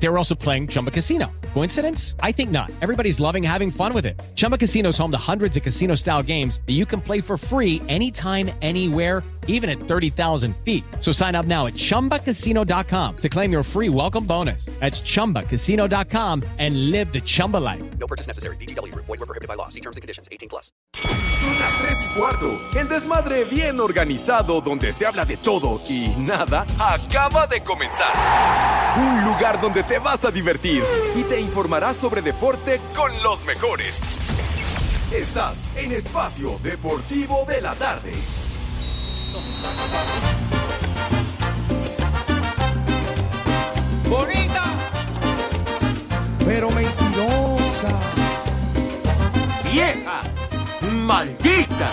They were also playing Chumba Casino. Coincidence? I think not. Everybody's loving having fun with it. Chumba Casino is home to hundreds of casino style games that you can play for free anytime, anywhere, even at 30,000 feet. So sign up now at chumbacasino.com to claim your free welcome bonus. That's chumbacasino.com and live the Chumba life. No purchase necessary. BGW. Void were prohibited by law. See terms and conditions. 18 plus. Son las 3 y cuarto. El desmadre bien organizado donde se habla de todo y nada acaba de comenzar. Un lugar donde te vas a divertir y te informarás sobre deporte con los mejores. Estás en Espacio Deportivo de la Tarde. Bonita, pero mentirosa. vieja, maldita.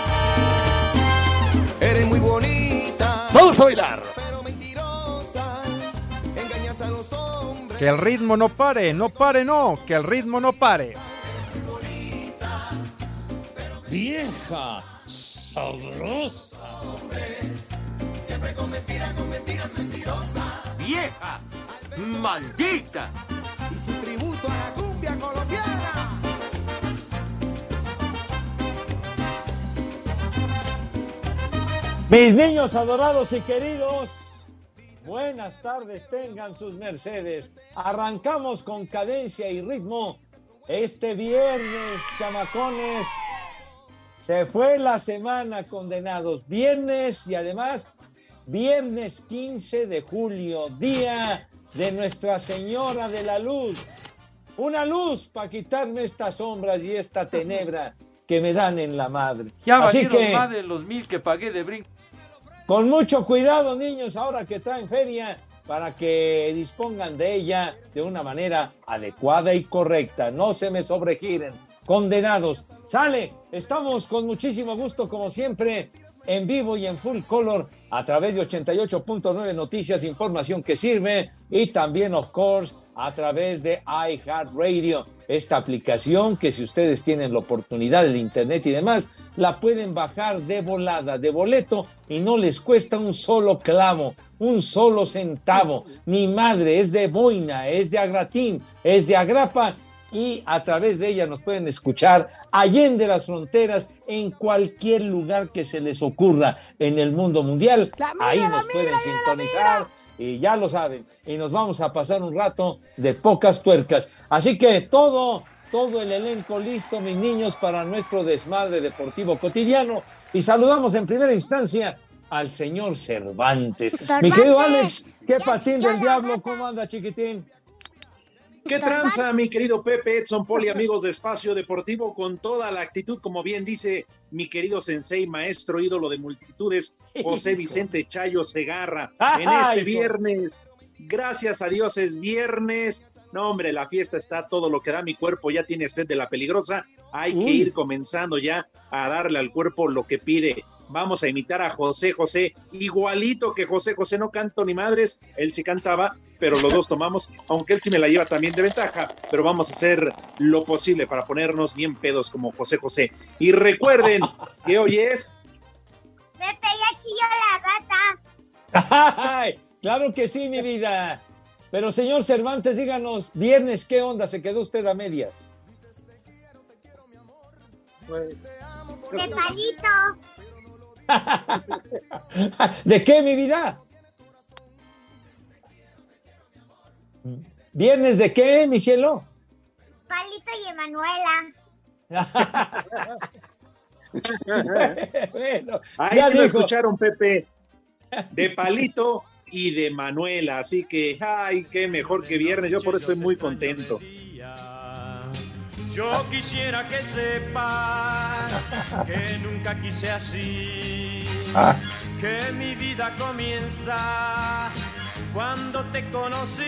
Eres muy bonita, Vamos a bailar. Que el ritmo no pare, no pare, no, que el ritmo no pare. Vieja, sabrosa. Vieja, maldita. Y su tributo a la cumbia colombiana. Mis niños adorados y queridos, buenas tardes tengan sus mercedes. Arrancamos con cadencia y ritmo este viernes, chamacones. Se fue la semana condenados. Viernes y además viernes 15 de julio, día de Nuestra Señora de la Luz. Una luz para quitarme estas sombras y esta tenebra que me dan en la madre. Ya Así valieron que más de los mil que pagué de brinco. Con mucho cuidado, niños, ahora que traen feria, para que dispongan de ella de una manera adecuada y correcta. No se me sobregiren. Condenados. Sale, estamos con muchísimo gusto, como siempre, en vivo y en full color a través de 88.9 Noticias, información que sirve y también, of course, a través de iHeartRadio, esta aplicación que si ustedes tienen la oportunidad del internet y demás, la pueden bajar de volada, de boleto y no les cuesta un solo clavo, un solo centavo, ni madre, es de boina, es de agratín, es de agrapa y a través de ella nos pueden escuchar allende las fronteras en cualquier lugar que se les ocurra en el mundo mundial. Ahí nos pueden sintonizar y ya lo saben. Y nos vamos a pasar un rato de pocas tuercas. Así que todo, todo el elenco listo, mis niños, para nuestro desmadre deportivo cotidiano. Y saludamos en primera instancia al señor Cervantes. Mi querido Alex, qué patín del diablo, ¿cómo anda, chiquitín? ¿Qué tranza, mi querido Pepe, Edson Poli, amigos de Espacio Deportivo, con toda la actitud, como bien dice mi querido sensei, maestro, ídolo de multitudes, José Vicente Chayo Segarra, en este viernes. Gracias a Dios es viernes. No, hombre, la fiesta está todo lo que da mi cuerpo, ya tiene sed de la peligrosa. Hay que ir comenzando ya a darle al cuerpo lo que pide. Vamos a imitar a José José, igualito que José José, no canto ni madres, él sí cantaba, pero los dos tomamos, aunque él sí me la lleva también de ventaja, pero vamos a hacer lo posible para ponernos bien pedos como José José. Y recuerden que hoy es Pepe, ya chilló la rata. Ay, claro que sí, mi vida. Pero señor Cervantes, díganos, viernes, ¿qué onda? ¿Se quedó usted a medias? De palito. ¿De qué, mi vida? ¿Viernes de qué, mi cielo? Palito y Emanuela. Bueno, Ahí ya lo dijo. escucharon, Pepe, de Palito y de Manuela. Así que, ay, qué mejor que viernes. Yo por eso estoy muy contento. Yo quisiera que sepas que nunca quise así, Ah. que mi vida comienza cuando te conocí.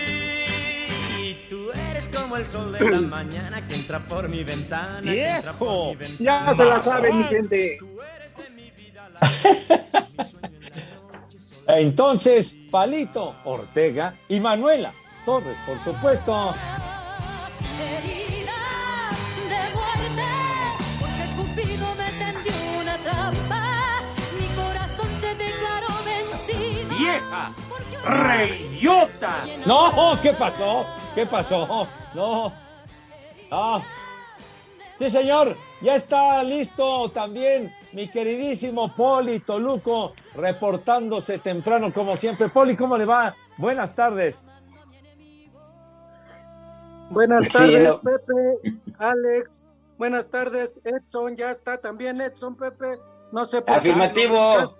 Y tú eres como el sol de la mañana que entra por mi ventana. por ¡Viejo! mi ventana. Ya se la saben, mi gente. Tú eres de mi vida la Entonces, Palito, Ortega y Manuela Torres, por supuesto. ¡Vieja! ¡Reyota! No, ¿qué pasó? ¿Qué pasó? No. Ah. Sí, señor, ya está listo también mi queridísimo Poli Toluco, reportándose temprano como siempre. Poli, ¿cómo le va? Buenas tardes. Buenas Sí, tardes, no. Pepe, Alex. Buenas tardes, Edson. Ya está también Edson, Pepe. No sé por qué Afirmativo.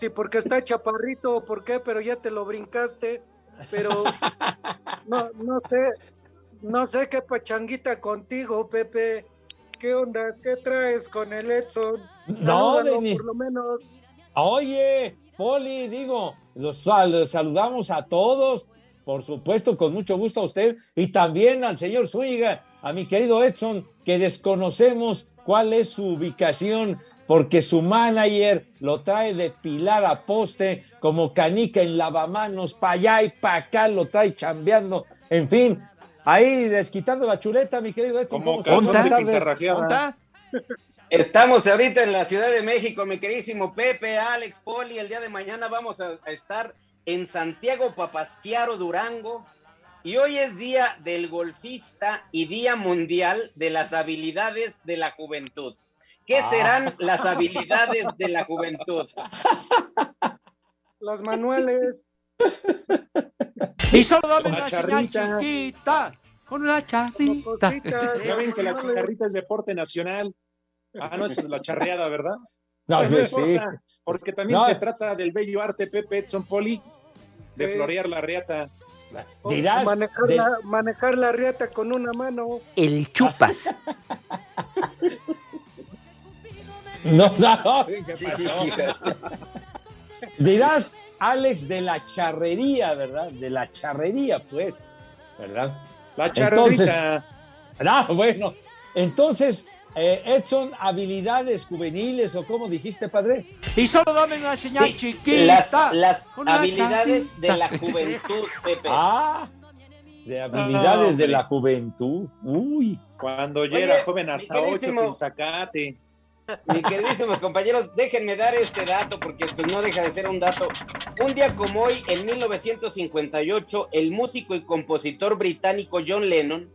Sí, porque está chaparrito o por qué, pero ya te lo brincaste. Pero no, no sé, no sé qué pachanguita contigo, Pepe. ¿Qué onda? ¿Qué traes con el Edson? No, Salúdalo, de ni- por lo menos. Oye, Poli, digo, los, sal- los saludamos a todos, por supuesto, con mucho gusto a usted y también al señor Zúñiga, a mi querido Edson, que desconocemos cuál es su ubicación, porque su manager lo trae de pilar a poste, como canica en lavamanos, para allá y para acá, lo trae chambeando, en fin. Ahí desquitando la chuleta, mi querido Edson. Como ¿cómo. Estamos ahorita en la Ciudad de México, mi queridísimo Pepe, Alex, Poli. El día de mañana vamos a, a estar en Santiago Papasquiaro, Durango. Y hoy es día del golfista y día mundial de las habilidades de la juventud. ¿Qué Ah. serán las habilidades de la juventud? Las manuales. Y solo dame una señal chiquita. Con una charrita. Ya ven que la charrita es deporte nacional. Ah, no, esa es la charreada, ¿verdad? No, Pues pues sí. Porque también No. se trata del bello arte Pepe Edson Poli de Sí. florear la reata. Dirás manejar, de- la, manejar la riata con una mano. El chupas. No, no, ¿qué Sí, sí, sí. Dirás, Alex, de la charrería, ¿verdad? De la charrería, pues, ¿verdad? La charrita. Ah, bueno. Entonces, eh, Edson, habilidades juveniles o como dijiste, padre. Y solo dame una señal Sí, chiquita. las habilidades de la juventud, Pepe. Ah, de habilidades de la juventud. Uy. Cuando yo Oye, era joven hasta ocho sin sacate. Mis queridísimos compañeros, déjenme dar este dato porque pues, no deja de ser un dato. Un día como hoy, en 1958, el músico y compositor británico John Lennon,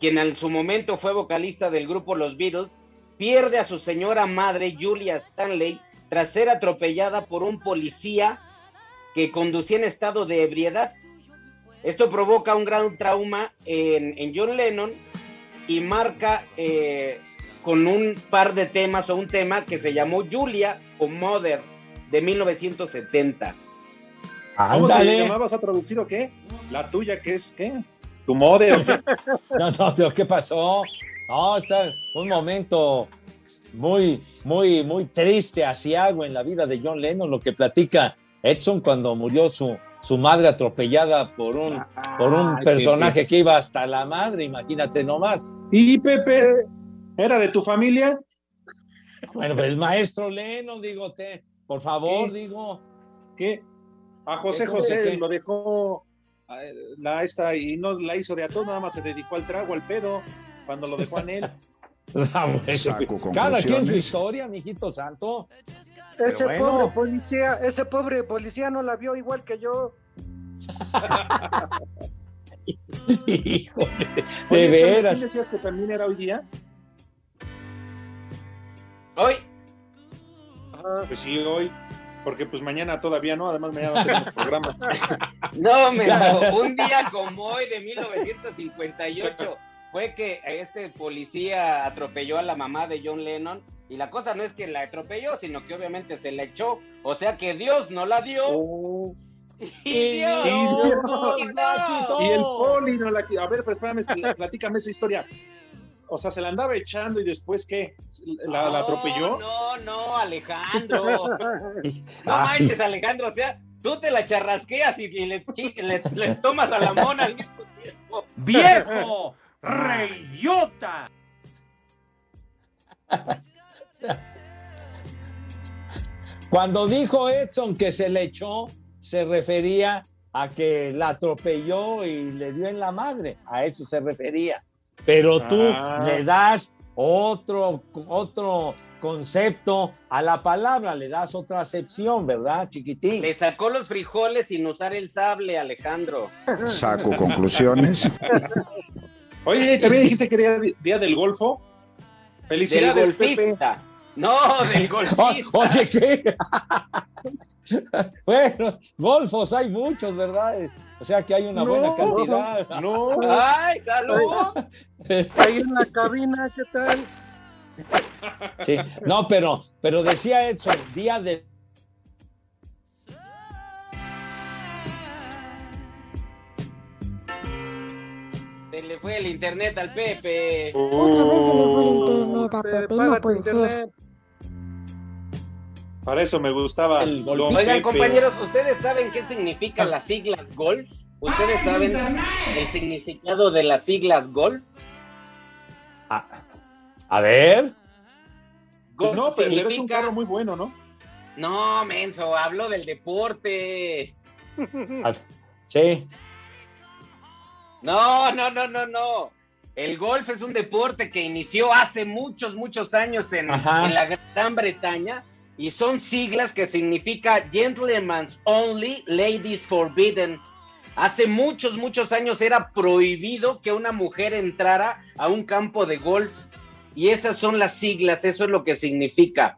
quien en su momento fue vocalista del grupo Los Beatles, pierde a su señora madre Julia Stanley tras ser atropellada por un policía que conducía en estado de ebriedad. Esto provoca un gran trauma en, en John Lennon y marca eh, con un par de temas o un tema que se llamó Julia o Mother de 1970. ¿Cómo se llamabas a traducir o qué? La tuya, que es qué? Tu o qué? No, no, tío, ¿qué pasó? No, está un momento muy, muy, muy triste, asiago en la vida de John Lennon, lo que platica Edson cuando murió su, su madre atropellada por un, por un Ay, personaje que iba hasta la madre, imagínate nomás. ¿Y Pepe? ¿Era de tu familia? Bueno, pero el maestro Lennon, digo, te, por favor, ¿Qué? digo. ¿Qué? A José ¿Qué? José ¿Qué? lo dejó la esta y no la hizo de a todo, nada más se dedicó al trago, al pedo, cuando lo dejó en él. Ah, cada quien su historia, mijito santo. Ese bueno. pobre policía, ese pobre policía no la vio igual que yo. Híjole, de veras. ¿quién decías que también era hoy día? Hoy, Pues sí, hoy. Porque pues mañana todavía no, además mañana no tenemos programa. no, me un día como hoy de 1958 fue que este policía atropelló a la mamá de John Lennon y la cosa no es que la atropelló, sino que obviamente se la echó, o sea que Dios no la dio. Oh, Y Dios, y Dios no. y el poli no la A ver, pero espérame, pl- platícame esa historia. O sea, se la andaba echando y después ¿qué? ¿La, la atropelló? No, no, Alejandro. No Ay. manches, Alejandro, o sea, tú te la charrasqueas y, y le, chi- le- le tomas a la mona al mismo tiempo. ¡Viejo! ¡Reyota! Cuando dijo Edson que se le echó, se refería a que la atropelló y le dio en la madre. A eso se refería. Pero tú Ah. le das otro, otro concepto a la palabra, le das otra acepción, ¿verdad, chiquitín? Le sacó los frijoles sin usar el sable, Alejandro. Saco conclusiones. Oye, también dijiste que era día del golfo. Felicidades, Del Pepe. golfista. No, del golfista. Oye, ¿qué? bueno, golfos hay muchos, ¿verdad? O sea que hay una buena cantidad. No. ¡Ay, salud! Ahí en la cabina, ¿qué tal? Sí. No, pero, pero decía Edson, día de Se le fue el internet al Pepe. Otra vez se le fue el internet a Pepe, no puede ser. Para eso me gustaba. El golfito. Oigan, Pepe. compañeros, ¿ustedes saben qué significan las siglas GOLF? ¿Ustedes saben el significado de las siglas GOLF? A ver. Golf No, pero, pero es un significa- carro muy bueno, ¿no? No, menso, hablo del deporte. Sí. No, no, no, no, no. El golf es un deporte que inició hace muchos, muchos años en, en la Gran Bretaña y son siglas que significa Gentlemen's Only, Ladies Forbidden. Hace muchos, muchos años era prohibido que una mujer entrara a un campo de golf y esas son las siglas, eso es lo que significa.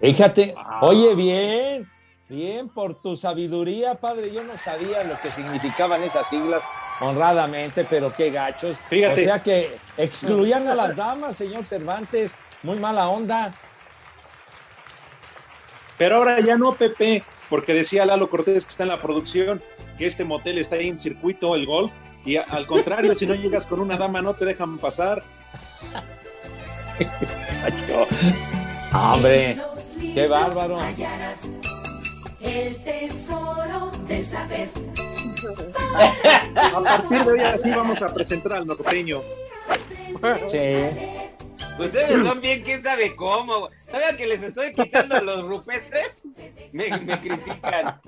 Fíjate, oye, bien, bien, por tu sabiduría, padre. Yo no sabía lo que significaban esas siglas honradamente, pero qué gachos. Fíjate. O sea que excluían a las damas, señor Cervantes. Muy mala onda. Pero ahora ya no, Pepe, porque decía Lalo Cortés que está en la producción, que este motel está ahí en circuito, el golf, y al contrario, si no llegas con una dama no te dejan pasar. Hombre, qué bárbaro. El tesoro del saber. A partir de hoy así vamos a presentar al norteño. Sí. Ustedes son bien, quién sabe cómo. ¿Saben que les estoy quitando los rupestres? Me, me critican.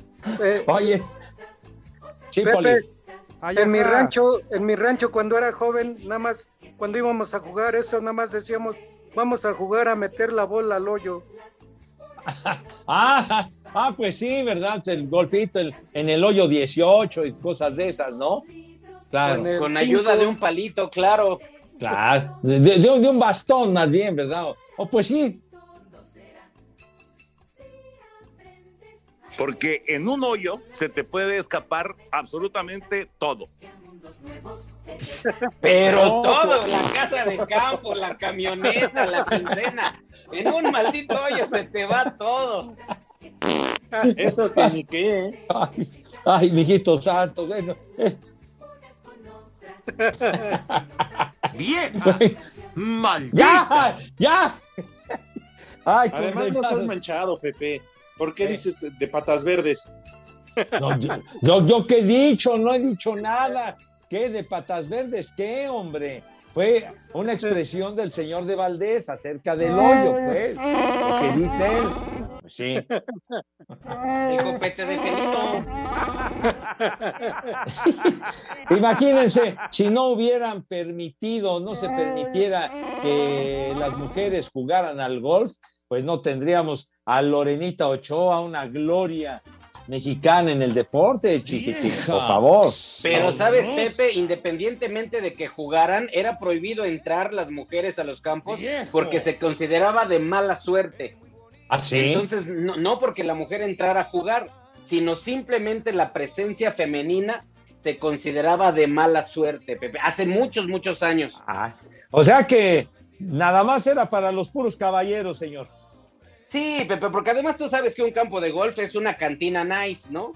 Eh, Oye. Sí, Pepe, Poli. Ay, en mi rancho, en mi rancho cuando era joven, nada más, cuando íbamos a jugar eso, nada más decíamos, vamos a jugar a meter la bola al hoyo. Ah, ah, pues sí, ¿verdad? El golfito el- en el hoyo 18 y cosas de esas, ¿no? Claro. Con ayuda de un palito, claro. Claro, de, de- de un- bastón más bien, ¿verdad? O, o pues sí, Porque en un hoyo se te puede escapar absolutamente todo. Pero No, todo, la casa de campo, la camioneta, la quincena. En un maldito hoyo se te va todo. Eso que ni qué, ¿eh? ay, ay, mijito santo, bueno, eh, ¡Vieja! ¡Maldita! ya, ya. Ay, Además no estás manchado, Pepe. ¿Por qué dices de patas verdes? No, yo, yo, yo qué he dicho, no he dicho nada. ¿Qué de patas verdes? ¿Qué, hombre? Fue una expresión del señor de Valdés acerca del hoyo, pues. Lo que dice él. Pues sí. El copete de pelito. Imagínense, si no hubieran permitido, no se permitiera que las mujeres jugaran al golf, pues no tendríamos a Lorenita Ochoa, una gloria mexicana en el deporte, chiquitín, por favor. Pero sabes, Pepe, independientemente de que jugaran, era prohibido entrar las mujeres a los campos porque se consideraba de mala suerte. ¿Ah, sí? Entonces, no, no porque la mujer entrara a jugar, sino simplemente la presencia femenina se consideraba de mala suerte, Pepe. Hace muchos, muchos años. Ah, o sea que nada más era para los puros caballeros, señor. Sí, Pepe, porque además tú sabes que un campo de golf es una cantina nice, ¿no?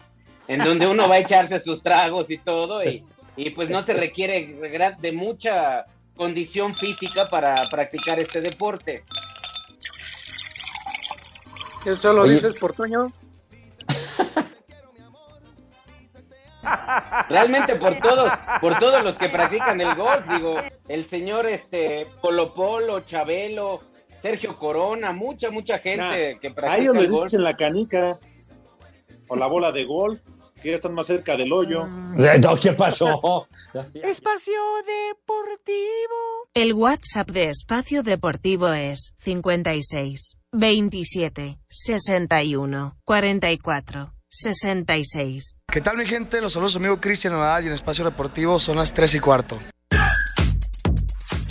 En donde uno va a echarse sus tragos y todo, y, y pues no se requiere de mucha condición física para practicar este deporte. ¿Eso lo Oye. dices por Toño? Realmente por todos, por todos los que practican el golf, digo, el señor este Polo Polo, Chabelo, Sergio Corona, mucha, mucha gente Nah, que practica ellos les el golf. dicen la canica o la bola de golf, que ya están más cerca del hoyo. No, ¿Qué pasó? Espacio Deportivo. El WhatsApp de Espacio Deportivo es 56 27 61 44 66. ¿Qué tal mi gente? Los saludos amigo Cristian Nadal y en Espacio Deportivo son las 3 y cuarto.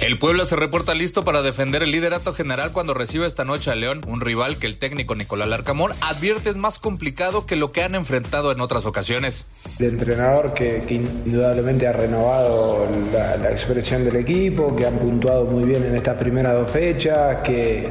El Puebla se reporta listo para defender el liderato general cuando recibe esta noche a León, un rival que el técnico Nicolás Larcamón advierte es más complicado que lo que han enfrentado en otras ocasiones. El entrenador que, indudablemente ha renovado la, la expresión del equipo, que han puntuado muy bien en estas primeras dos fechas, que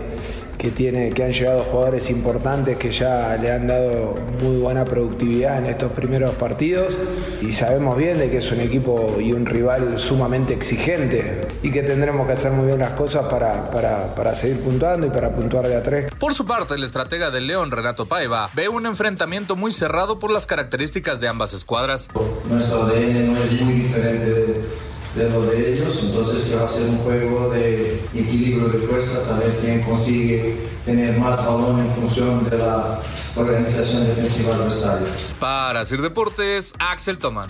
que, tiene, que han llegado jugadores importantes que ya le han dado muy buena productividad en estos primeros partidos y sabemos bien de que es un equipo y un rival sumamente exigente y que tendremos que hacer muy bien las cosas para, para, para seguir puntuando y para puntuar de a tres. Por su parte, el estratega del León, Renato Paiva, ve un enfrentamiento muy cerrado por las características de ambas escuadras. Nuestro ADN no es muy diferente de, de lo de ellos, entonces que va a ser un juego de equilibrio de fuerzas, a ver quién consigue tener más balón en función de la organización defensiva adversaria. Para Sir Deportes, Axel Tomán.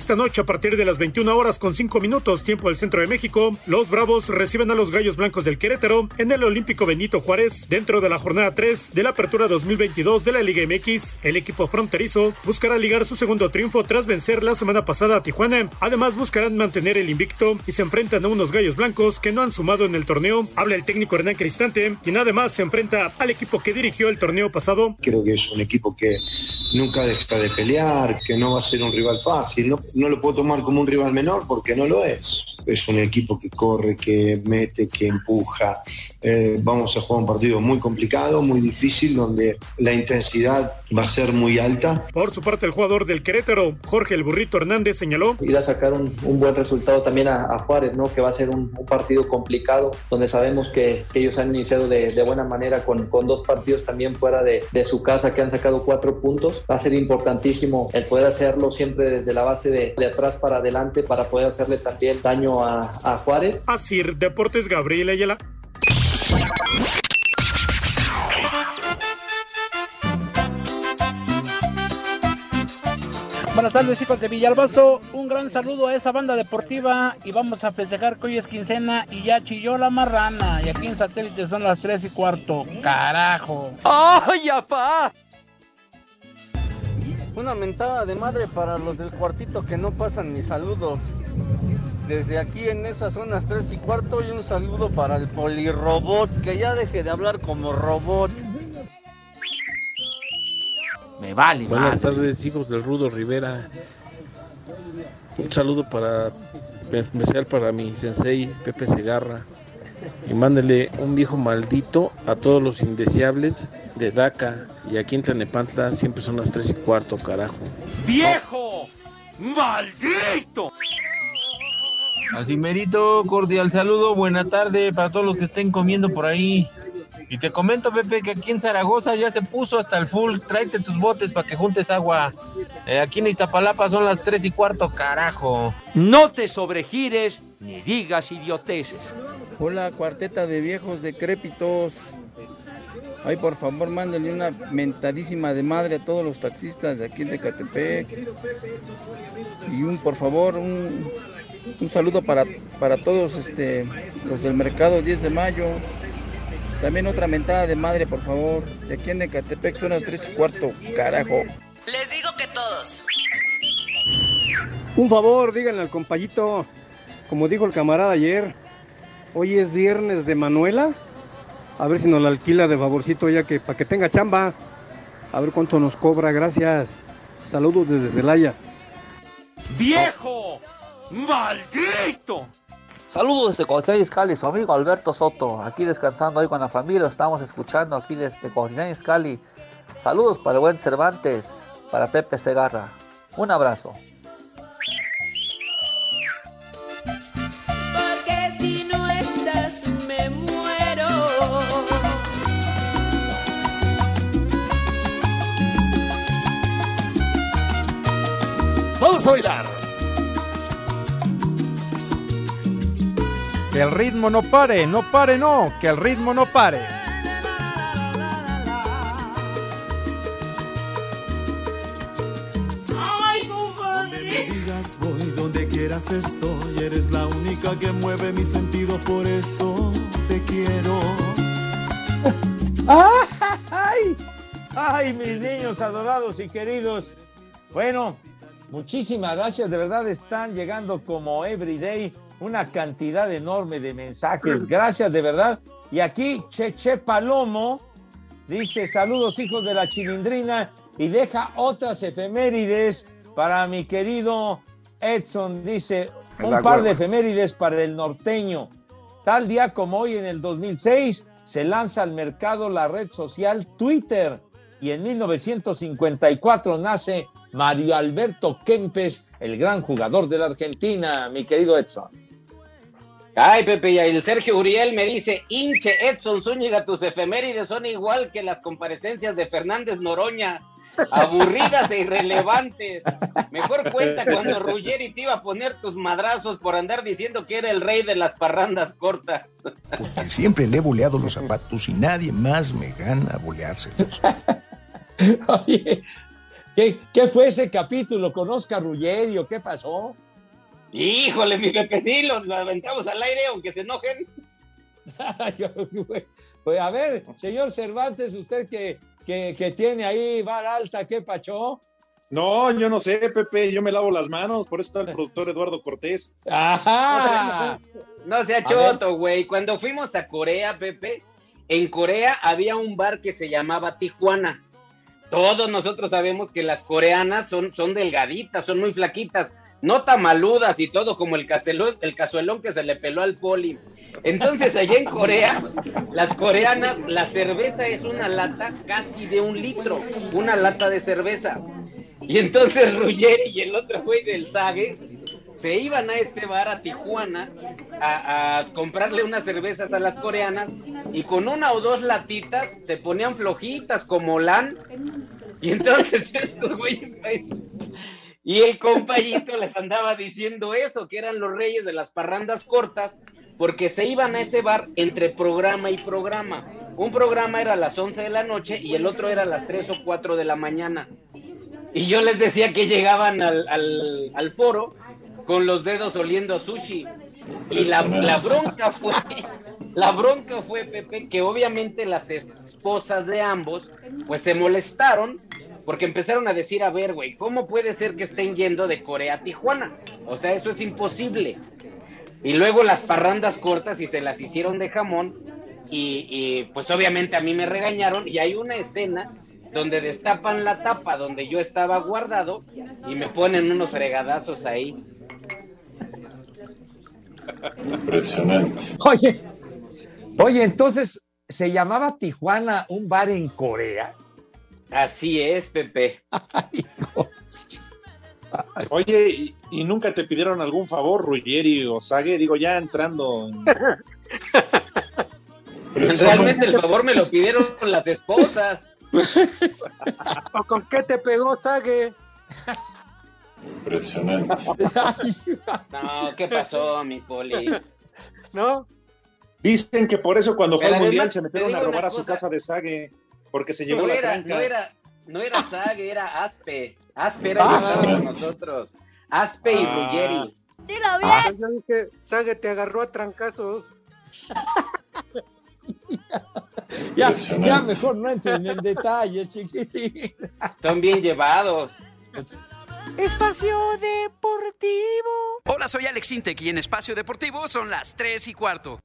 Esta noche, a partir de las 21 horas con 5 minutos, tiempo del centro de México, los Bravos reciben a los Gallos Blancos del Querétaro en el Olímpico Benito Juárez, dentro de la jornada 3 de la Apertura 2022 de la Liga MX. El equipo fronterizo buscará ligar su segundo triunfo tras vencer la semana pasada a Tijuana. Además, buscarán mantener el invicto y se enfrentan a unos Gallos Blancos que no han sumado en el torneo. Habla el técnico Hernán Cristante, quien además se enfrenta al equipo que dirigió el torneo pasado. Creo que es un equipo que nunca deja de pelear, que no va a ser un rival fácil. No, no lo puedo tomar como un rival menor porque no lo es. Es un equipo que corre, que mete, que empuja. Eh, vamos a jugar un partido muy complicado, muy difícil, donde la intensidad va a ser muy alta. Por su parte, el jugador del Querétaro, Jorge el Burrito Hernández, señaló. Ir a sacar un, un buen resultado también a, a, Juárez, ¿no? que va a ser un, un partido complicado, donde sabemos que, que ellos han iniciado de, de buena manera con, con, dos partidos también fuera de, de, su casa, que han sacado cuatro puntos. Va a ser importantísimo el poder hacerlo siempre desde la base de, de atrás para adelante para poder hacerle también daño a, a Juárez. Así, Deportes Gabriel Ayala. Buenas tardes hijos de Villalbazo, un gran saludo a esa banda deportiva y vamos a festejar que hoy es quincena y ya chilló la marrana y aquí en satélite son las 3 y cuarto, carajo. ¡Ay, apá! Una mentada de madre para los del cuartito que no pasan mis saludos. Desde aquí en esas zonas 3 y cuarto y un saludo para el polirrobot, que ya deje de hablar como robot. Me vale, Buenas madre. tardes, hijos del Rudo Rivera. Un saludo para especial para mi sensei Pepe Segarra. Y mándele un viejo maldito a todos los indeseables de DACA. Y aquí en Tlanepantla siempre son las 3 y cuarto, carajo. ¡Viejo! ¡Maldito! Así merito, cordial saludo, buena tarde para todos los que estén comiendo por ahí. Y te comento, Pepe, que aquí en Zaragoza ya se puso hasta el full. Tráete tus botes para que juntes agua. Eh, aquí en Iztapalapa son las 3 y cuarto, carajo. No te sobregires ni digas idioteces. Hola, cuarteta de viejos decrépitos. Ay, por favor, mándenle una mentadísima de madre a todos los taxistas de aquí de Catepec. Y un, por favor, un, un saludo para, para todos este, los del mercado 10 de mayo. También otra mentada de madre, por favor. De aquí en Ecatepec son las 3 y cuarto, carajo. Les digo que todos. Un favor, díganle al compayito, como dijo el camarada ayer, hoy es viernes de Manuela. A ver si nos la alquila de favorcito ya que para que tenga chamba. A ver cuánto nos cobra, gracias. Saludos desde Celaya. ¡Viejo! ¡Maldito! Saludos desde Cotitlán Iscali, su amigo Alberto Soto, aquí descansando hoy con la familia, lo estamos escuchando aquí desde Cotitlán Iscali. Saludos para el buen Cervantes, para Pepe Segarra. Un abrazo. Vamos a. Que el ritmo no pare, no pare, no, que el ritmo no pare. Donde voy, donde quieras estoy, eres la única que mueve mis sentidos, por eso te quiero. ¡Ay! ¡Ay, mis niños adorados y queridos! Bueno, muchísimas gracias. De verdad están llegando como everyday una cantidad enorme de mensajes. Gracias, de verdad. Y aquí Cheche Palomo dice saludos hijos de la chilindrina y deja otras efemérides para mi querido Edson. Dice un par de efemérides para el norteño. Tal día como hoy en el 2006 se lanza al mercado la red social Twitter y en 1954 nace Mario Alberto Kempes, el gran jugador de la Argentina, mi querido Edson. Ay, Pepe, y el Sergio Uriel me dice, hinche Edson Zúñiga, tus efemérides son igual que las comparecencias de Fernández Noroña, aburridas e irrelevantes. Mejor cuenta cuando Ruggeri te iba a poner tus madrazos por andar diciendo que era el rey de las parrandas cortas. Porque siempre le he boleado los zapatos y nadie más me gana boleárselos. Oye, ¿qué, qué fue ese capítulo con Oscar Ruggeri o qué pasó? Híjole, mi Pepe, sí, los, los aventamos al aire, aunque se enojen. Pues a ver, señor Cervantes, usted que, que, que tiene ahí bar alta, ¿qué pachó? No, yo no sé, Pepe, yo me lavo las manos, por eso está el productor Eduardo Cortés. ¡Ajá! No sea choto, güey. Cuando fuimos a Corea, Pepe, en Corea había un bar que se llamaba Tijuana. Todos nosotros sabemos que las coreanas son, son delgaditas, son muy flaquitas, no tamaludas y todo como el, cazuelón, el cazuelón que se le peló al poli. Entonces, allá en Corea, las coreanas, la cerveza es una lata casi de un litro, una lata de cerveza. Y entonces Ruggeri y el otro güey del Sage se iban a este bar a Tijuana a, comprarle unas cervezas a las coreanas y con una o dos latitas se ponían flojitas como LAN. Y entonces estos güeyes y el compañito les andaba diciendo eso, que eran los reyes de las parrandas cortas, porque se iban a ese bar entre programa y programa. Un programa era a las 11 de la noche y el otro era a las 3 o 4 de la mañana. Y yo les decía que llegaban al- al foro con los dedos oliendo a sushi. Y la, la bronca fue, la bronca fue, Pepe, que obviamente las esposas de ambos, pues se molestaron porque empezaron a decir, a ver, güey, ¿cómo puede ser que estén yendo de Corea a Tijuana? O sea, eso es imposible. Y luego las parrandas cortas y se las hicieron de jamón y, y, pues obviamente a mí me regañaron y hay una escena donde destapan la tapa donde yo estaba guardado y me ponen unos fregadazos ahí. Impresionante. Oye, oye, entonces, ¿se llamaba Tijuana un bar en Corea? Así es, Pepe. Oye, ¿y, y nunca te pidieron algún favor, Ruggeri o Sague? Digo, ya entrando en... Realmente el favor me lo pidieron las esposas. ¿O con qué te pegó Sague? Impresionante. No, ¿qué pasó, mi poli? ¿No? Dicen que por eso cuando fue al Mundial se metieron a robar a su casa de Sague, porque se llevó No la era, tranca. no era, no era Sague, era Aspe. Aspe era Ah. con nosotros. Aspe y Ah. Ruggeri. Dilo Ah, yo dije, Sague te agarró a trancazos. Ya, ya mejor no entren en detalles, chiquitín. Son bien llevados. Espacio Deportivo. Hola, soy Alex Intec y en Espacio Deportivo son las 3 y cuarto.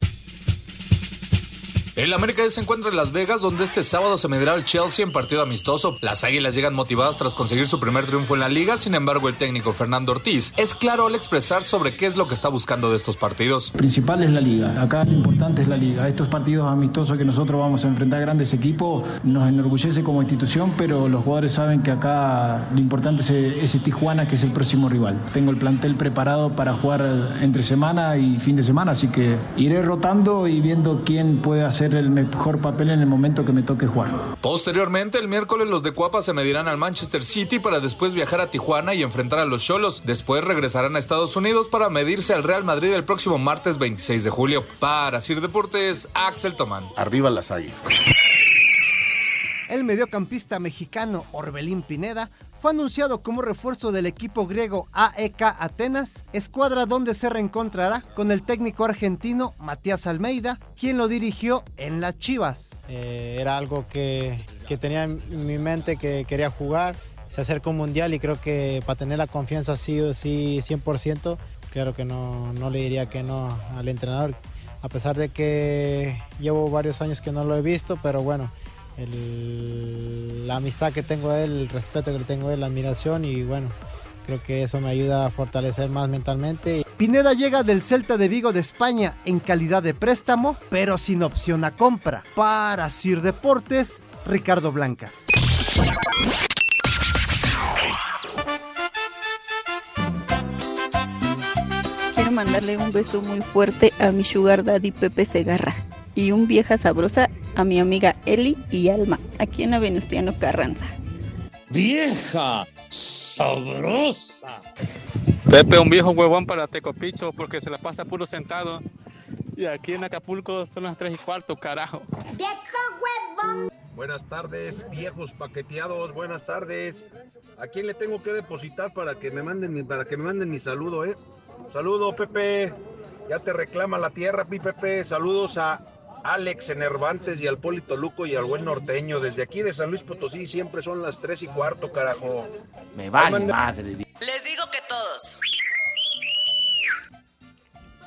El América se encuentra en Las Vegas, donde este sábado se medirá al Chelsea en partido amistoso. Las Águilas llegan motivadas tras conseguir su primer triunfo en la liga, sin embargo el técnico Fernando Ortiz es claro al expresar sobre qué es lo que está buscando de estos partidos. principal es la liga. Acá lo importante es la liga. Estos partidos amistosos que nosotros vamos a enfrentar grandes equipos nos enorgullece como institución, pero los jugadores saben que acá lo importante es Tijuana que es el próximo rival. Tengo el plantel preparado para jugar entre semana y fin de semana, así que iré rotando y viendo quién puede hacer el mejor papel en el momento que me toque jugar. Posteriormente, el miércoles los de Cuapa se medirán al Manchester City para después viajar a Tijuana y enfrentar a los Cholos. Después regresarán a Estados Unidos para medirse al Real Madrid el próximo martes 26 de julio. Para Sir Deportes, Axel Tomán. Arriba las águilas. El mediocampista mexicano Orbelín Pineda fue anunciado como refuerzo del equipo griego AEK Atenas, escuadra donde se reencontrará con el técnico argentino Matías Almeida, quien lo dirigió en las Chivas. Eh, era algo que, que tenía en mi mente que quería jugar. Se acerca un mundial y creo que para tener la confianza sí o sí 100%, claro que no, no le diría que no al entrenador, a pesar de que llevo varios años que no lo he visto, pero bueno, el- la amistad que tengo a él, el respeto que le tengo a él, la admiración y bueno, creo que eso me ayuda a fortalecer más mentalmente. Pineda llega del Celta de Vigo de España en calidad de préstamo, pero sin opción a compra. Para Sir Deportes, Ricardo Blancas. Quiero mandarle un beso muy fuerte a mi sugar daddy Pepe Segarra y un vieja sabrosa a mi amiga Eli y Alma, aquí en la Venustiano Carranza. ¡Vieja! ¡Sabrosa! Pepe, un viejo huevón para Tecopicho porque se la pasa puro sentado. Y aquí en Acapulco son las 3 y cuarto, carajo. Buenas tardes, viejos paqueteados, buenas tardes. ¿A quién le tengo que depositar para que me manden mi, para que me manden mi saludo, eh? Saludo, Pepe. Ya te reclama la tierra, mi Pepe. Saludos a Alex Enervantes y al Polito Luco y al buen norteño. Desde aquí de San Luis Potosí siempre son las tres y cuarto, carajo. Me vale Manda- madre. Les digo que todos.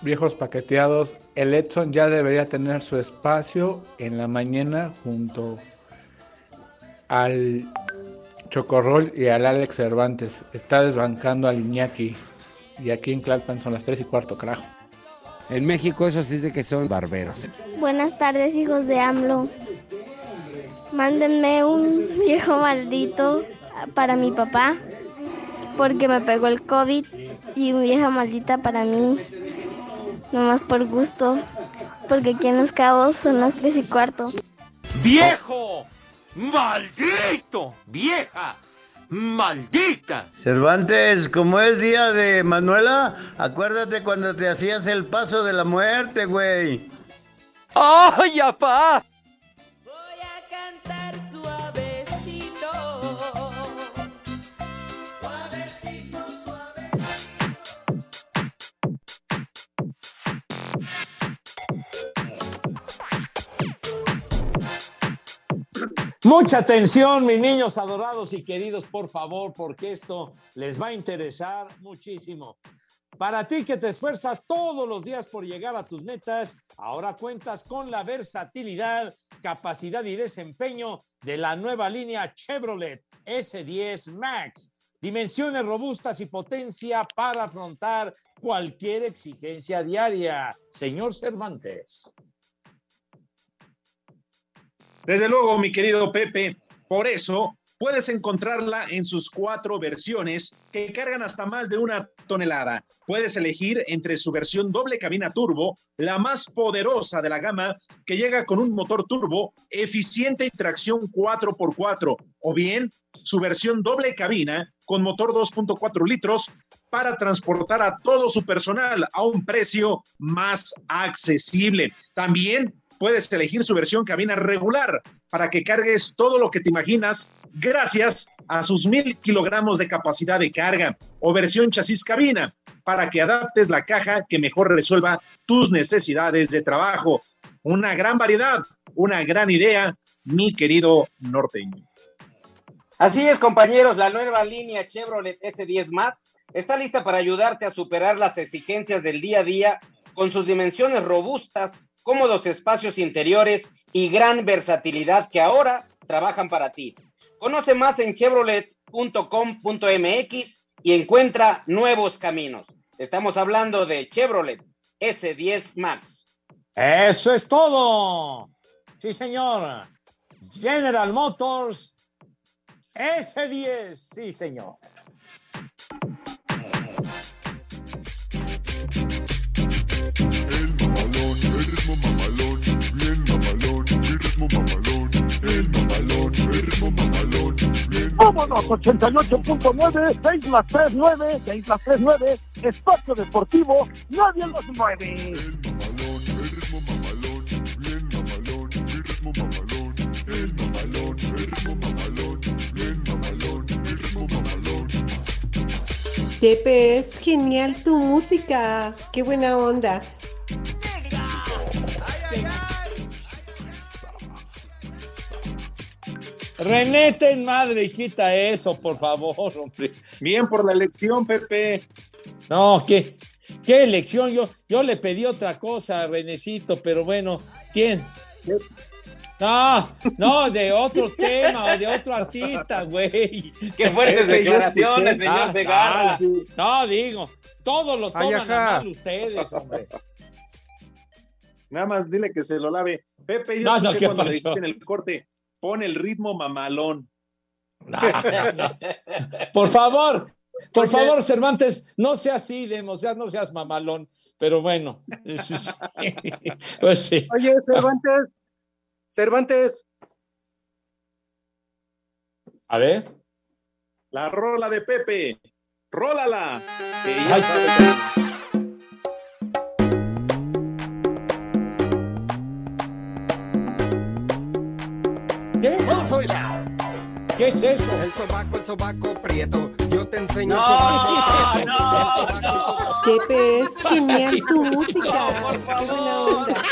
Viejos paqueteados, el Edson ya debería tener su espacio en la mañana junto al Chocorrol y al Alex Cervantes. Está desbancando al Iñaki. Y aquí en Tlalpan son las 3 y cuarto, carajo. En México eso sí de que son barberos. Buenas tardes, hijos de AMLO. Mándenme un viejo maldito para mi papá, porque me pegó el COVID, y un vieja maldita para mí, nomás por gusto, porque aquí en Los Cabos son las tres y cuarto. ¡Viejo! ¡Maldito! ¡Vieja! ¡Maldita! Cervantes, como es día de Manuela, acuérdate cuando te hacías el paso de la muerte, güey. ¡Ay, apá! cantar suavecito. Suavecito, suave. Mucha atención, mis niños adorados y queridos, por favor, porque esto les va a interesar muchísimo. Para ti que te esfuerzas todos los días por llegar a tus metas, ahora cuentas con la versatilidad, capacidad y desempeño de la nueva línea Chevrolet S10 Max. Dimensiones robustas y potencia para afrontar cualquier exigencia diaria. Señor Cervantes. Desde luego, mi querido Pepe, por eso puedes encontrarla en sus cuatro versiones que cargan hasta más de una tonelada. Puedes elegir entre su versión doble cabina turbo, la más poderosa de la gama, que llega con un motor turbo eficiente y tracción 4x4, o bien su versión doble cabina con motor 2.4 litros para transportar a todo su personal a un precio más accesible. También puedes elegir su versión cabina regular para que cargues todo lo que te imaginas gracias a sus mil kilogramos de capacidad de carga o versión chasis cabina para que adaptes la caja que mejor resuelva tus necesidades de trabajo. Una gran variedad, una gran idea, mi querido norteño. Así es, compañeros, la nueva línea Chevrolet S10 Max está lista para ayudarte a superar las exigencias del día a día con sus dimensiones robustas, cómodos espacios interiores y gran versatilidad que ahora trabajan para ti. Conoce más en chevrolet.com.mx y encuentra nuevos caminos. Estamos hablando de Chevrolet S10 Max. Eso es todo. Sí, señor. General Motors S10. Sí, señor. 88.9, 6 las 3, 9, 6 las 3, 9, espacio deportivo, nadie los mueve. mamalón, mamalón, el mamalón, mamalón, mamalón. Pepe, es genial tu música. Qué buena onda. René, ten madre y quita eso, por favor, hombre. Bien por la elección, Pepe. No, ¿qué, qué elección? Yo, yo le pedí otra cosa a Renecito, pero bueno, ¿quién? No, no, de otro tema o de otro artista, güey. Qué fuertes declaraciones, señor Ah, Segarra. ah, No, digo, todo lo toman a mal ustedes, hombre. Nada más dile que se lo lave. Pepe, yo No, no, escuché ¿qué cuando le dijiste en el corte, pon el ritmo mamalón. Por favor, por Oye. favor, Cervantes, no seas así, Demo, o sea, no seas mamalón, pero bueno. pues sí. Oye, Cervantes, Cervantes, A ver. La rola de Pepe. Rólala. Que ya Ay. sabe que- ¿Qué? Vamos a bailar. ¿Qué es eso? El sobaco, el sobaco prieto. Yo te enseño No, el sobaco no, prieto. Pepe, es genial tu música. por onda.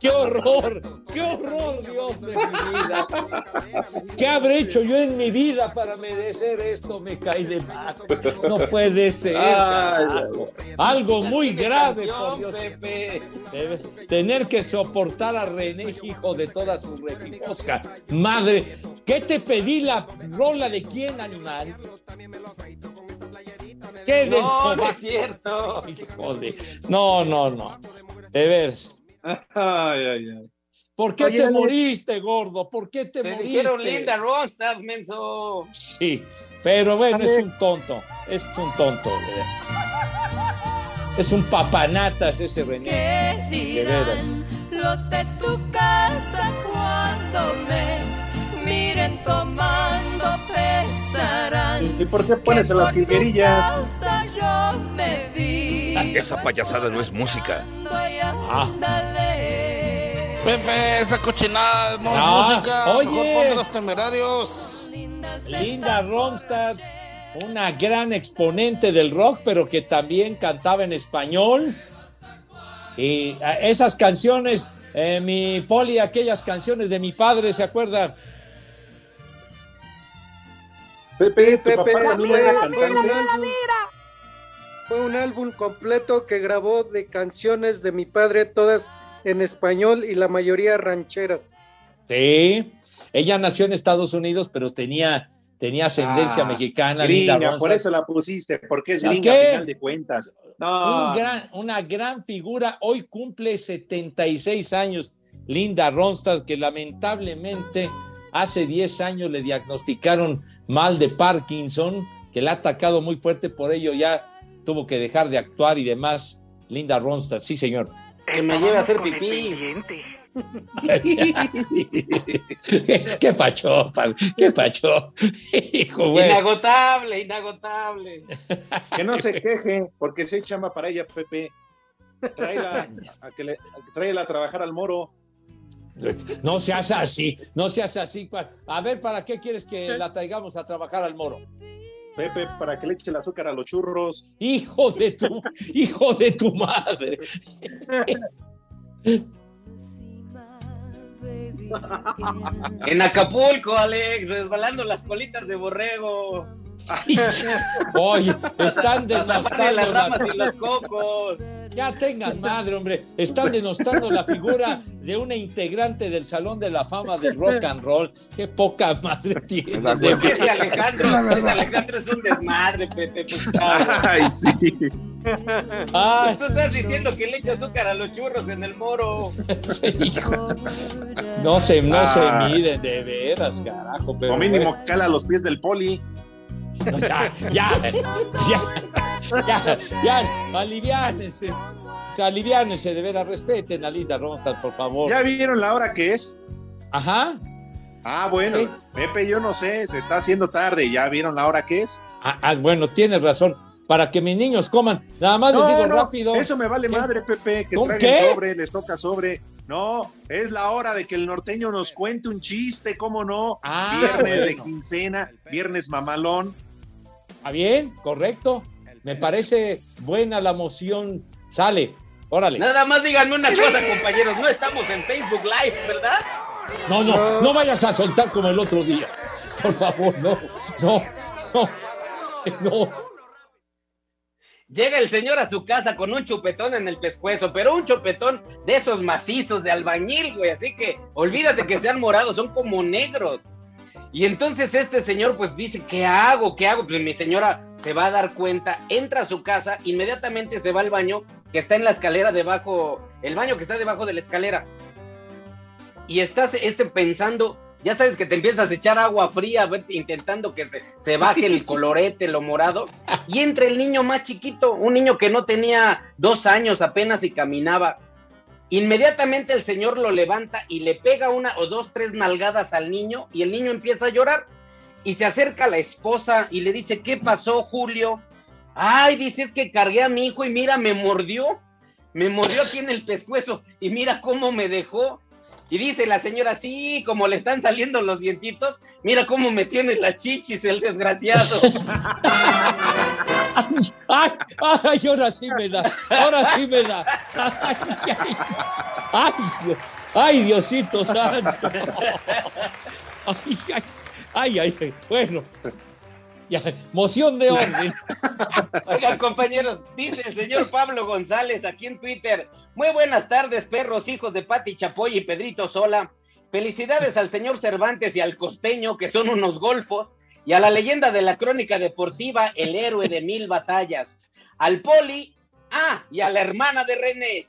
¡Qué horror! ¡Qué horror, Dios de mi vida! ¿Qué habré hecho yo en mi vida para merecer esto? Me cae de mal. No puede ser. Ay. Algo muy grave, por Dios. Debe tener que soportar a René, hijo de toda su refijosca. Madre, ¿qué te pedí la rola de quién, animal? ¿Qué del No, no es cierto. Hijo de- No, no, no. De veras. Ay, ay, ay. ¿Por qué Oye, te moriste, gordo? ¿Por qué te, Te moriste? dijeron Linda Ronstadt, menso. Sí, pero bueno, es un tonto. Es un tonto. Es un papanatas ese René. ¿Qué dirán los de tu casa cuando me miren tomando pensarán? ¿Y por qué pones a las jilguerillas? causa yo me vi Esa payasada no es música. ándale. Pepe, esa cochinada no Ah, es música. oye. Mejor ponte los temerarios. Linda Ronstadt, una gran exponente del rock, pero que también cantaba en español. Y ah, esas canciones, eh, mi poli, aquellas canciones de mi padre, ¿se acuerda? Pepe, tu Pepe, fue cantante. un álbum, fue un álbum completo que grabó de canciones de mi padre, todas en español y la mayoría rancheras. Sí. Ella nació en Estados Unidos, pero tenía, tenía ascendencia Ah, mexicana. Linda Gringa, por eso la pusiste, porque es ¿Ya gringa qué? a final de cuentas. No, Un gran- una gran figura. Hoy cumple 76 años Linda Ronstadt, que lamentablemente hace 10 años le diagnosticaron mal de Parkinson, que le ha atacado muy fuerte, por ello ya tuvo que dejar de actuar y demás. Linda Ronstadt, sí, señor. Que me lleve a hacer pipí. ¿Qué pacho? pa- ¿Qué pacho? Hijo, güey. Inagotable, inagotable. que no se queje, porque se chamba para ella, Pepe. Tráela a, que le, a- tráela a trabajar al moro. No seas así, no seas así. pa- A ver, ¿para qué quieres que la traigamos a trabajar al moro? Pepe, para que le eche el azúcar a los churros. Hijo de tu, hijo de tu madre. En Acapulco, Alex, resbalando las colitas de borrego. Oye, están denostando las la- los cocos. Ya tengan madre, hombre. Están denostando la figura de una integrante del Salón de la Fama del Rock and Roll. Qué poca madre tiene. de. Alejandro, ese Alejandro es un desmadre, Pepe. pues. Ay, sí. Ay, Tú estás diciendo que le echa azúcar a los churros en el moro. hijo. No se, no Ah. se miden, de veras, carajo. Pero O mínimo bueno. cala a los pies del poli. No, ya, ya, ya, ya, ya, aliviánense. Aliviánense, de veras, respeten a Linda Ronstadt, por favor. ¿Ya vieron la hora que es? Ajá. Ah, bueno. Pepe, yo no sé, se está haciendo tarde. ¿Ya vieron la hora que es? Ah, ah, bueno, tienes razón. Para que mis niños coman. Nada más les digo rápido. Eso me vale ¿Qué? madre, Pepe, que ¿Con traigan qué? sobre, les toca sobre. No, es la hora de que el norteño nos cuente un chiste, ¿cómo no? Ah, viernes de quincena, viernes mamalón. ¿Está bien? ¿Correcto? Me parece buena la moción. Sale, órale. Nada más díganme una cosa, compañeros. No estamos en Facebook Live, ¿verdad? No, no, no vayas a soltar como el otro día. Por favor, no, no, no, no. Llega el señor a su casa con un chupetón en el pescuezo, pero un chupetón de esos macizos de albañil, güey. Así que olvídate que sean morados, son como negros. Y entonces este señor pues dice, ¿qué hago? ¿Qué hago? Pues mi señora se va a dar cuenta, entra a su casa, inmediatamente se va al baño que está en la escalera debajo, el baño que está debajo de la escalera. Y estás este pensando, ya sabes que te empiezas a echar agua fría intentando que se, se baje el colorete, lo morado, y entra el niño más chiquito, un niño que no tenía dos años apenas y caminaba. Inmediatamente el señor lo levanta y le pega una o dos, tres nalgadas al niño y el niño empieza a llorar. Y se acerca a la esposa y le dice, ¿qué pasó, Julio? Ay, dice, es que cargué a mi hijo y mira, me mordió. Me mordió aquí en el pescuezo y mira cómo me dejó. Y dice la señora, sí, como le están saliendo los dientitos, mira cómo me tiene las chichis el desgraciado. Ay, ay, ahora sí me da, ahora sí me da. Ay, ay, ay, ay, Diosito santo. Ay, ay, ay, ay, ay. bueno. Ya, moción de orden. Oigan, compañeros, dice el señor Pablo González aquí en Twitter. Muy buenas tardes, perros, hijos de Pati Chapoy y Pedrito Sola. Felicidades al señor Cervantes y al costeño, que son unos golfos, y a la leyenda de la crónica deportiva, el héroe de mil batallas. Al Poli, ah, y a la hermana de René.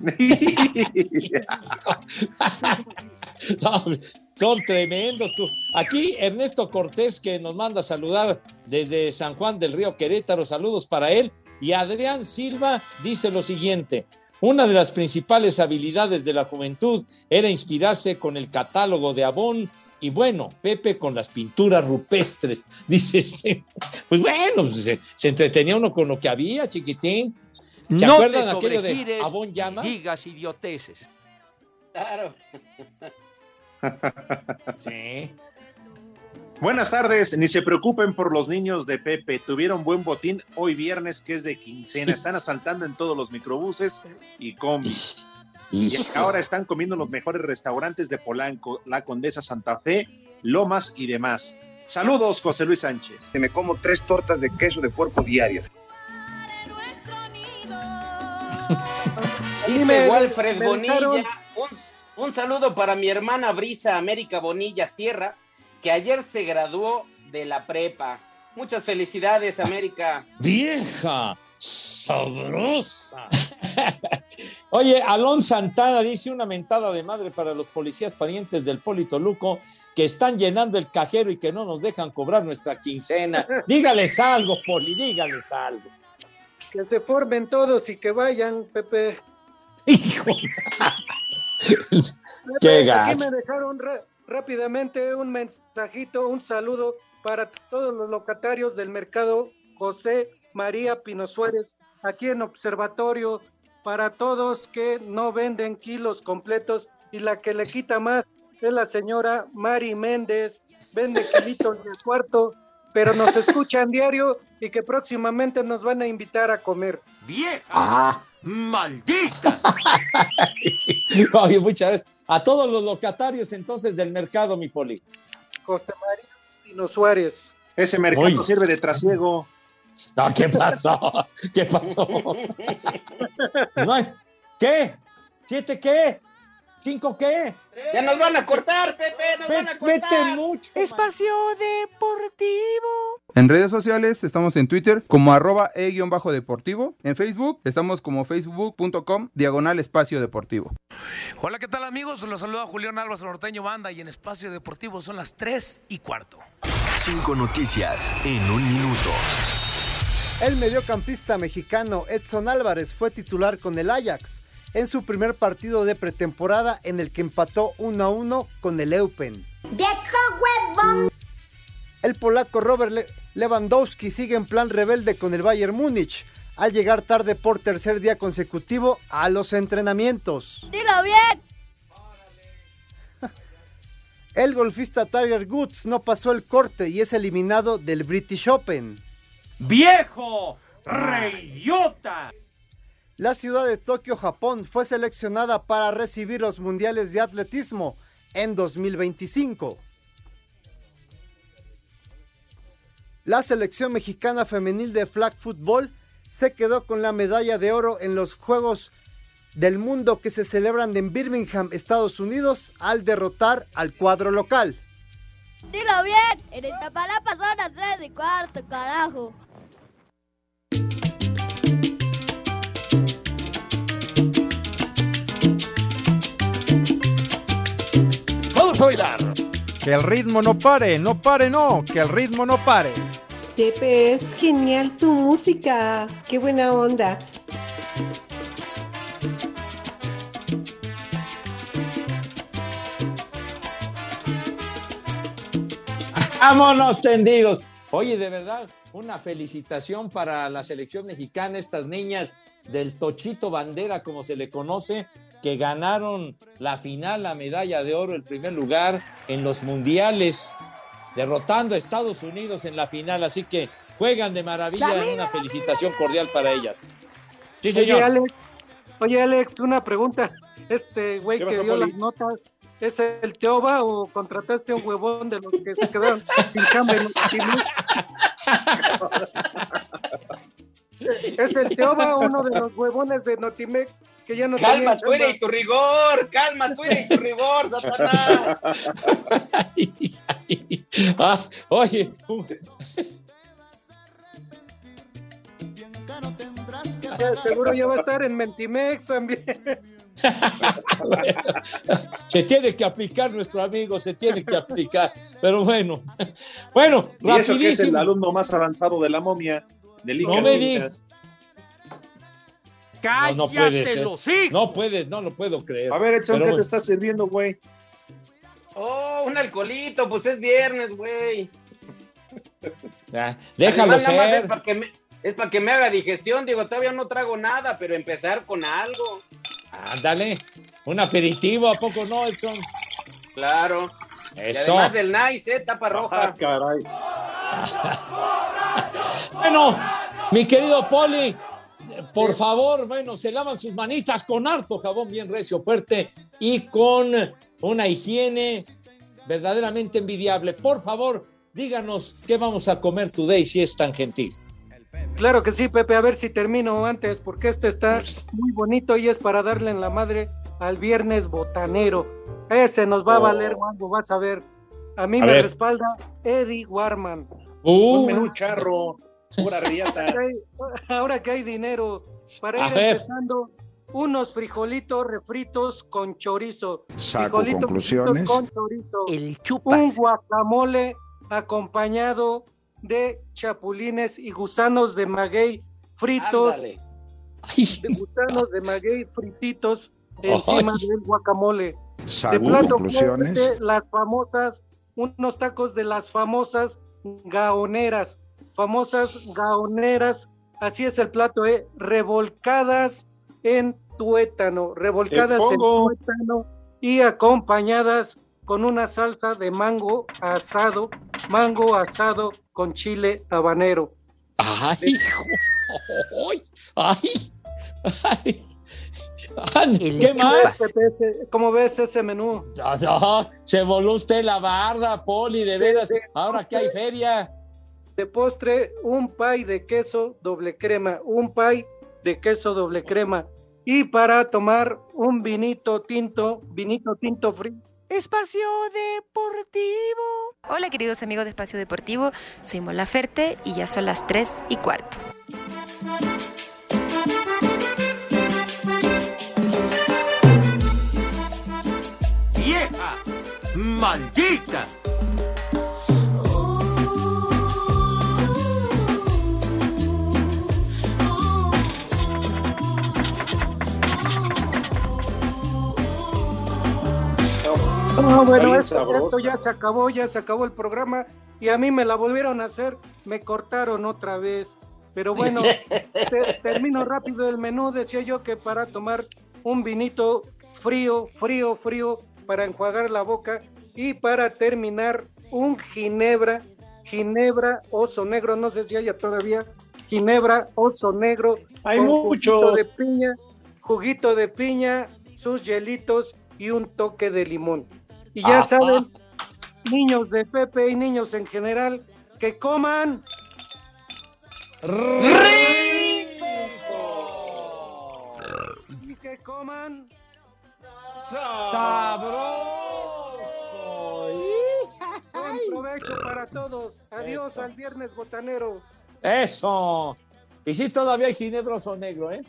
Son tremendos. tú. Aquí Ernesto Cortés que nos manda a saludar desde San Juan del Río Querétaro. Saludos para él. Y Adrián Silva dice lo siguiente. Una de las principales habilidades de la juventud era inspirarse con el catálogo de Avon y bueno, Pepe con las pinturas rupestres. Dice este. Pues bueno, pues se, se entretenía uno con lo que había, chiquitín. ¿Se No acuerdan te aquello de Avon llama? digas idioteces. Claro. Sí. Buenas tardes, ni se preocupen por los niños de Pepe, tuvieron buen botín hoy viernes que es de quincena, están asaltando en todos los microbuses y combis. Y ahora están comiendo en los mejores restaurantes de Polanco, La Condesa Santa Fe, Lomas y demás. Saludos, José Luis Sánchez. Se me como tres tortas de queso de puerco diarias. Dice me- Walfred me Bonilla, un, un saludo para mi hermana Brisa América Bonilla Sierra, que ayer se graduó de la prepa. Muchas felicidades, América. Vieja, sabrosa. Oye, Alon Santana dice una mentada de madre para los policías parientes del Polito Luco que están llenando el cajero y que no nos dejan cobrar nuestra quincena. Dígales algo, Poli, dígales algo. Que se formen todos y que vayan, Pepe. Qué Aquí me dejaron rápidamente un mensajito, un saludo para todos los locatarios del mercado José María Pino Suárez, aquí en Observatorio, para todos que no venden kilos completos y la que le quita más es la señora Mari Méndez, vende kilitos de cuarto, pero nos escuchan diario y que próximamente nos van a invitar a comer. ¡Viejas! Ah. ¡Malditas! Oye, muchas gracias. A todos los locatarios entonces del mercado, mi Poli. José María Pino Suárez. Ese mercado sirve de trasiego. No, ¿qué pasó? ¿Qué pasó? ¿Qué? ¿Siete qué? ¿Cinco qué? Ya nos van a cortar, Pepe, nos van a cortar. Vete mucho. Espacio Deportivo. En redes sociales estamos en Twitter como arroba e-deportivo. En Facebook estamos como facebook.com diagonal espacio deportivo. Hola, ¿qué tal amigos? Los saluda Julián Álvarez Norteño Banda y en Espacio Deportivo son las 3 y cuarto. Cinco noticias en un minuto. El mediocampista mexicano Edson Álvarez fue titular con el Ajax en su primer partido de pretemporada en el que empató 1 a 1 con el Eupen. El polaco Robert Le- Lewandowski sigue en plan rebelde con el Bayern Múnich al llegar tarde por tercer día consecutivo a los entrenamientos. Dilo bien. El golfista Tiger Woods no pasó el corte y es eliminado del British Open. ¡Viejo! ¡Reyota! La ciudad de Tokio, Japón, fue seleccionada para recibir los mundiales de atletismo en 2025. La selección mexicana femenil de flag football se quedó con la medalla de oro en los Juegos del Mundo que se celebran en Birmingham, Estados Unidos, al derrotar al cuadro local. Dilo bien, en esta palapa son las 3 y cuarto, carajo. Vamos a bailar. Que el ritmo no pare, no pare, no, que el ritmo no pare. Pepe, es genial tu música. Qué buena onda. Vámonos tendidos. Oye, de verdad, una felicitación para la selección mexicana, estas niñas del Tochito Bandera, como se le conoce, que ganaron la final, la medalla de oro, el primer lugar en los mundiales, derrotando a Estados Unidos en la final. Así que juegan de maravilla. Una felicitación cordial para ellas. Sí, Oye, señor. Alex, oye, Alex, una pregunta. Este güey ¿Qué que dio Poli? las notas, ¿es el Teoba o contrataste a un huevón de los que se quedaron sin chamba en los equipos? ¿Es el Teoba uno de los huevones de Notimex que ya no Calma, tú eres y tu rigor, calma, tú eres y tu rigor, Satanás. Ah, oye, Eh, Seguro ya va a estar en Mentimex también. se tiene que aplicar nuestro amigo, se tiene que aplicar. Pero bueno, bueno, Y eso que es el rapidísimo. alumno más avanzado de la momia. Del No me Casillas. No, no puede ser. No puedes, no lo puedo creer. A ver, Edson, ¿qué bueno. te está sirviendo, güey? Oh, un alcoholito, pues es viernes, güey. Ya, déjalo Además, nada más ser. Es para que, me, es pa' que me haga digestión, digo, todavía no trago nada, pero empezar con algo. Ándale, un aperitivo, ¿a poco no, Edson? Claro. Y Eso. además del nice, ¿eh? Tapa roja. Ah, caray. Bueno, mi querido Poli, por favor, bueno, se lavan sus manitas con harto jabón bien recio, fuerte y con una higiene verdaderamente envidiable. Por favor, díganos qué vamos a comer today si es tan gentil. Claro que sí, Pepe, a ver si termino antes, porque este está muy bonito y es para darle en la madre al viernes botanero. Ese nos va a Oh. valer algo, vas a ver. A mí A me ver. respalda Eddie Warman. Uh. Un menú charro, pura riata. Ahora que hay dinero para A ir ver. empezando, unos frijolitos refritos con chorizo. Saco Frijolitos conclusiones. Con chorizo. El chupas. Un guacamole acompañado de chapulines y gusanos de maguey fritos. Ándale. De gusanos de maguey frititos encima Ay. del guacamole. Saco de plato conclusiones. fuerte, las famosas, unos tacos de las famosas gaoneras. Famosas gaoneras, así es el plato, ¿eh? revolcadas en tuétano, revolcadas en tuétano y acompañadas con una salsa de mango asado, mango asado con chile habanero. ¡Ay, hijo! ¡Ay! ¡Ay! ay. ¿Qué más? ¿Cómo ves ese menú? No, no, se voló usted la barda, Poli, de veras. Ahora que hay feria. De postre, un pay de queso doble crema, un pay de queso doble crema. Y para tomar un vinito tinto, vinito tinto frío. Espacio Deportivo. Hola queridos amigos de Espacio Deportivo, soy Mola Ferte y ya son las 3 y cuarto. ¡Vieja! ¡Maldita! No, bueno, esto, ya se acabó, ya se acabó el programa y a mí me la volvieron a hacer, me cortaron otra vez. Pero bueno, te- termino rápido el menú. Decía yo que para tomar un vinito frío, frío, frío, para enjuagar la boca, Y para terminar, un ginebra, ginebra oso negro, no sé si haya todavía, ginebra oso negro. Hay muchos. Juguito de piña, juguito de piña, sus hielitos y un toque de limón. Y ya Ajá. saben, niños de Pepe y niños en general, que coman. Y que coman. ¡Sabroso! Buen provecho para todos. Adiós Eso. al viernes botanero. Eso. Y sí, todavía hay ginebroso negro, ¿eh?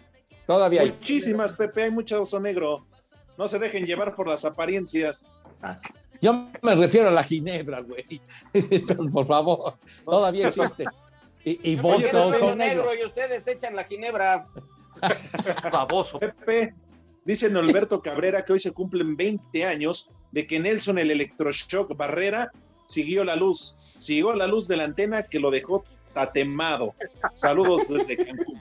Todavía hay. Muchísimas, Pepe, hay mucho oso negro. No se dejen llevar por las apariencias. Yo me refiero a la ginebra, güey. Entonces, por favor, todavía existe. Y, es oso oso negro. y ustedes echan la ginebra. Baboso. Pepe, dice Norberto Cabrera que hoy se cumplen 20 años de que Nelson, el electroshock Barrera, siguió la luz. Siguió la luz de la antena que lo dejó tatemado. Saludos desde Cancún.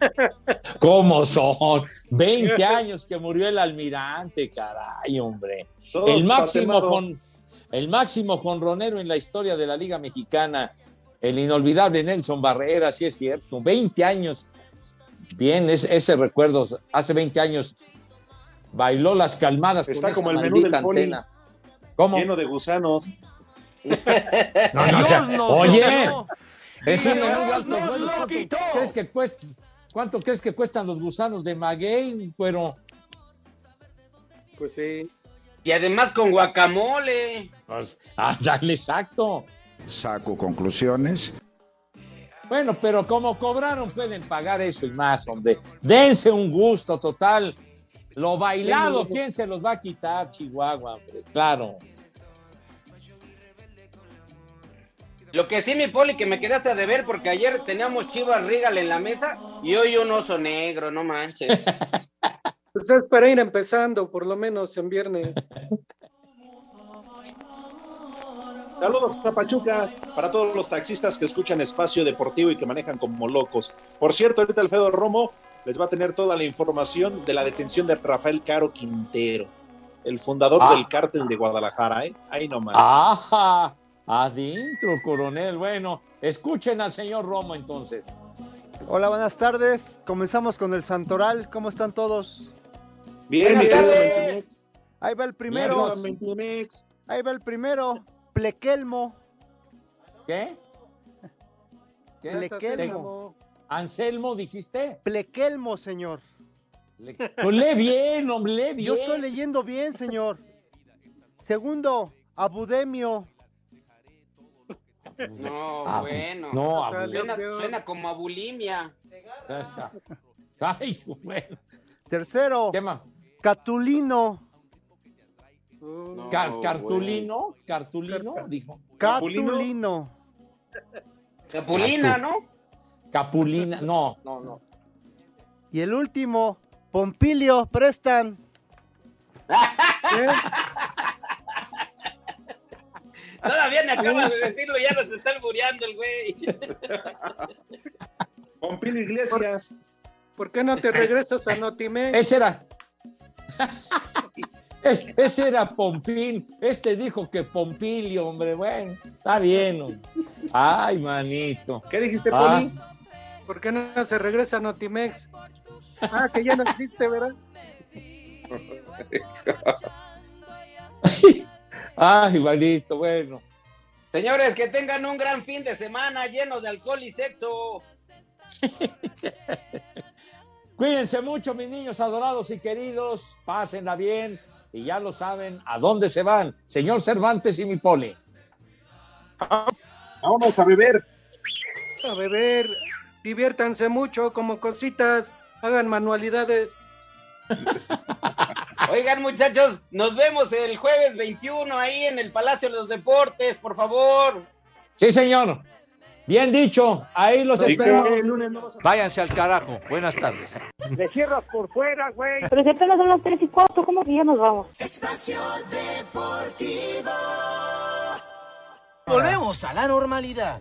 ¿Cómo son? 20 años que murió el almirante, caray, hombre. Todo el máximo con el máximo jonronero en la historia de la Liga Mexicana, el inolvidable Nelson Barrera, sí es cierto, 20 años. Bien, es- ese recuerdo, hace 20 años bailó las calmadas Está con como esa el menú del antena. ¿Cómo? Lleno de gusanos. No, no, o sea, Dios nos oye, lo es un ¿Cuánto crees que cuesta? ¿Cuánto crees que cuestan los gusanos de maguey? Pero Pues sí. Y además con guacamole. Pues, ah, dale, exacto. Saco conclusiones. Bueno, pero como cobraron, pueden pagar eso y más, hombre. Dense un gusto total. Lo bailado, ¿quién se los va a quitar, Chihuahua, hombre? Claro. Lo que sí, mi poli, que me quedaste a deber porque ayer teníamos Chivas Regal en la mesa y hoy un oso negro, no manches. Pues es para ir empezando, por lo menos en viernes. Saludos a Pachuca para todos los taxistas que escuchan Espacio Deportivo y que manejan como locos. Por cierto, ahorita Alfredo Romo les va a tener toda la información de la detención de Rafael Caro Quintero, el fundador Ah. del cártel de Guadalajara, ¿eh? Ahí nomás. Ajá, adentro, coronel. Bueno, escuchen al señor Romo entonces. Hola, buenas tardes. Comenzamos con el Santoral. ¿Cómo están todos? Bien, bien. Mentimex. Ahí va el primero. Mentimex. Ahí va el primero. Plequelmo. ¿Qué? ¿Qué? Plequelmo. Anselmo, dijiste. Plequelmo, señor. Pues lee bien, hombre, lee bien. Yo estoy leyendo bien, señor. Segundo, Abudemio. No, Ah, bueno. no, suena, abu- suena como a bulimia. Ay, bueno. Tercero, ¿Qué más? Catulino. Car- cartulino, cartulino, dijo. Catulino. Capulina, ¿no? Capulina, no, no, no. Y el último, Pompilio, prestan. Todavía me acabas de decirlo, ya nos está albureando el güey. Pompilio Iglesias. ¿Por qué no te regresas a Notimex? Ese era. Ese era Pompín. Este dijo que Pompilio, hombre. Bueno, está bien. hombre. Ay, manito. ¿Qué dijiste, Ah, Poli? ¿Por qué no se regresa a Notimex? Ah, que ya no existe, ¿verdad? Ay, manito, bueno. Señores, que tengan un gran fin de semana lleno de alcohol y sexo. Cuídense mucho, mis niños adorados y queridos. Pásenla bien. Y ya lo saben, ¿a dónde se van? Señor Cervantes y mi poli. Vamos a beber. A beber, diviértanse mucho como cositas, hagan manualidades. Oigan, muchachos, nos vemos el jueves 21 ahí en el Palacio de los Deportes, por favor. Sí, señor. Bien dicho. Ahí los Sí, espero. que el lunes no vas a- Váyanse al carajo. Buenas tardes. Le cierras por fuera, güey. Pero si apenas son las 3 y 4, ¿cómo que ya nos vamos? Espacio Deportivo. Volvemos a la normalidad.